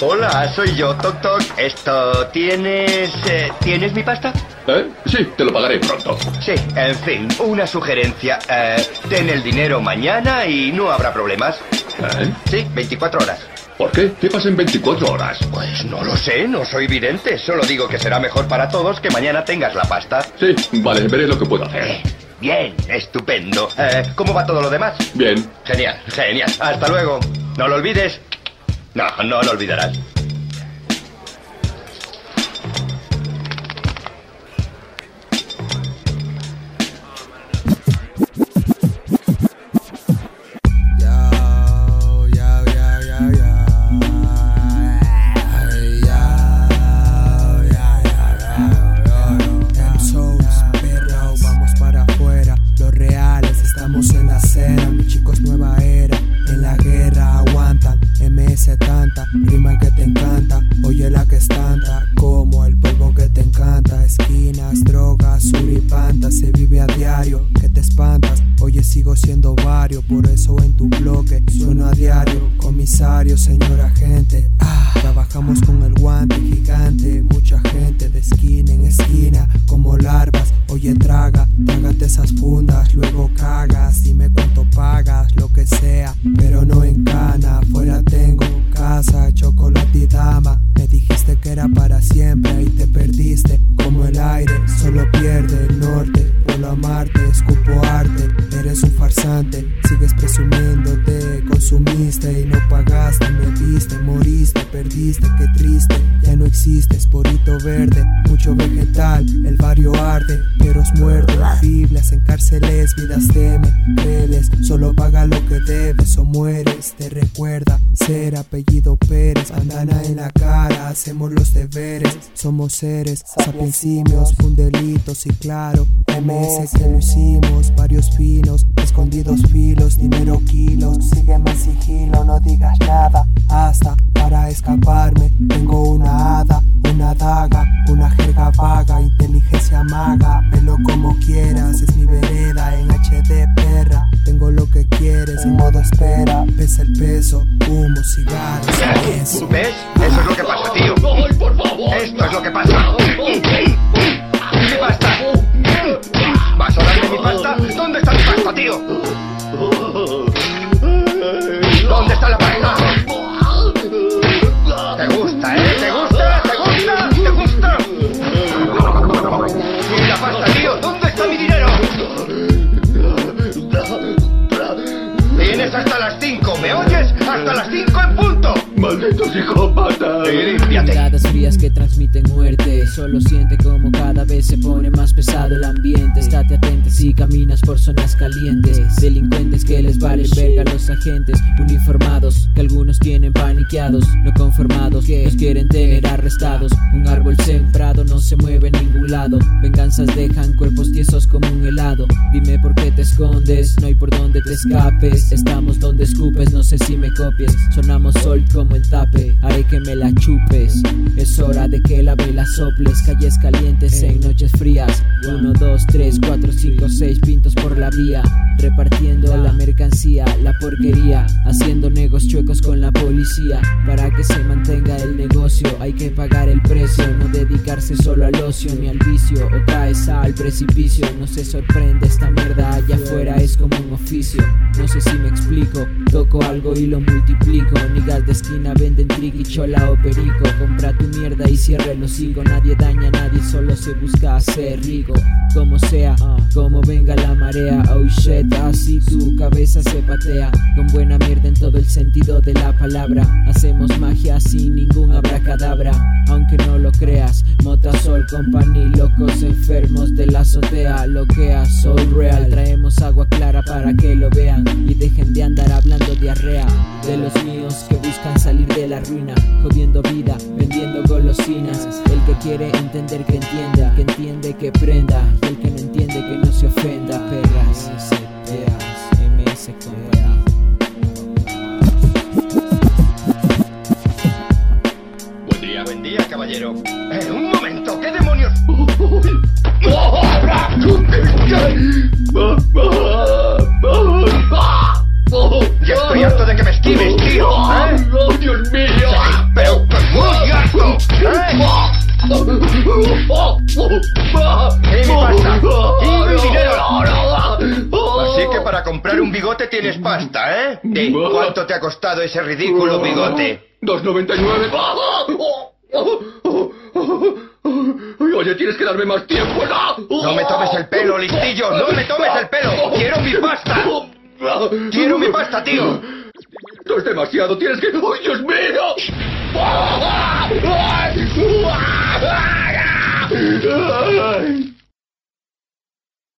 Hola, soy yo, Toc Toc. Esto, ¿tienes... eh, ¿Tienes mi pasta? ¿Eh? Sí, te lo pagaré pronto. Sí, en fin, una sugerencia. Eh, ten el dinero mañana y no habrá problemas. ¿Eh? Sí, 24 horas. ¿Por qué? ¿Qué pasa en 24 horas? Pues no lo sé, no soy vidente. Solo digo que será mejor para todos que mañana tengas la pasta. Sí, vale, veré lo que puedo hacer. Eh, Bien, estupendo. Eh, ¿Cómo va todo lo demás? Bien. Genial, genial. Hasta luego. No lo olvides. No, no lo olvidarás. Suripanta. Se vive a diario, que te espantas. Oye, sigo siendo vario, por eso en tu bloque sueno a diario. Comisario, señor agente. Ah, trabajamos con el guante gigante. Mucha gente de esquina en esquina, como larvas. Oye, traga, trágate esas fundas, luego cagas. Dime cuánto pagas, escupo arte. Eres un farsante, sigues presumiéndote. Consumiste y no pagaste. Me viste, moriste, perdiste. Qué triste, ya no existes. Porito verde, mucho vegetal. El barrio arde, peros muerden. Biblias en cárceles, vidas teme. Creles, solo paga lo que debes o mueres. Te recuerda ser apellido Pérez. Bandana en la cara, hacemos los deberes. Somos seres, sapiencimios, un delito, sí, claro. MS que lo hicimos, varios finos, escondidos filos, dinero kilos. Sígueme en sigilo, no digas nada. Hasta para escaparme, tengo una hada, una daga, una jerga vaga, inteligencia maga. Velo como quieras, es mi vereda en HD, perra. Tengo lo que quieres, en modo espera. Pesa el peso, humo, cigarros, pienso. ¿Ves? Eso es lo que pasa, tío. ¡Ay, por favor! Esto es lo que pasa. ¡Hasta las 5 en punto! ¡Maldito psicópata! Y límpiate. Miradas frías que transmiten muerte. Solo siente como cada vez se pone más pesado el ambiente. Estate atento si caminas por zonas calientes. Delincuentes que les valen verga a los agentes. Uniformados que algunos tienen paniqueados. No conformados que los quieren tener arrestados. Un árbol sembrado no se mueve en ningún lado. Venganzas dejan cuerpos tiesos como un helado. Dime por qué te escondes, no hay por dónde te escapes. Estamos donde escupes, no sé si me copies. Sonamos sol como el tape, haré que me la chupes. Es hora de que la vela soples. Calles calientes en noches frías. Uno, dos, tres, cuatro, cinco, seis pintos por la vía. Repartiendo la mercancía, la porquería. Haciendo negocios chuecos con la policía. Para que se mantenga el negocio, hay que pagar el precio. No dedicarse solo al ocio ni al vicio. O caes al precipicio. No se sorprende, esta mierda allá afuera es como un oficio. No sé si me explico. Toco algo y lo multiplico. Niggas de esquina venden triqui, chola o perico. Compra tu mierda y cierra el hocico. Nadie daña a nadie, solo se busca hacer rico. Como sea, como venga la marea. Oh shit, así tu cabeza se patea. Con buena mierda en todo el sentido de la palabra. Hacemos magia sin ningún abracadabra. Aunque no lo creas, Motasol Company, locos enfermos de la azotea. Loquea, soy real. Traemos agua clara para que lo vean y dejen de andar hablando diarrea. De los míos que buscan salir de la ruina, jodiendo vida, vendiendo golosinas. El que quiere entender que entienda, que entiende que prenda. Y el que no entiende que no se ofenda. Perras, SPAs, MS Company. Tienes pasta, ¿eh? ¿De cuánto te ha costado ese ridículo bigote? 2.99. Oye, tienes que darme más tiempo, ¿no? No me tomes el pelo, listillo. No me tomes el pelo. Quiero mi pasta. Quiero mi pasta, tío. Esto es demasiado. Tienes que... ¡Ay, Dios mío! Ay.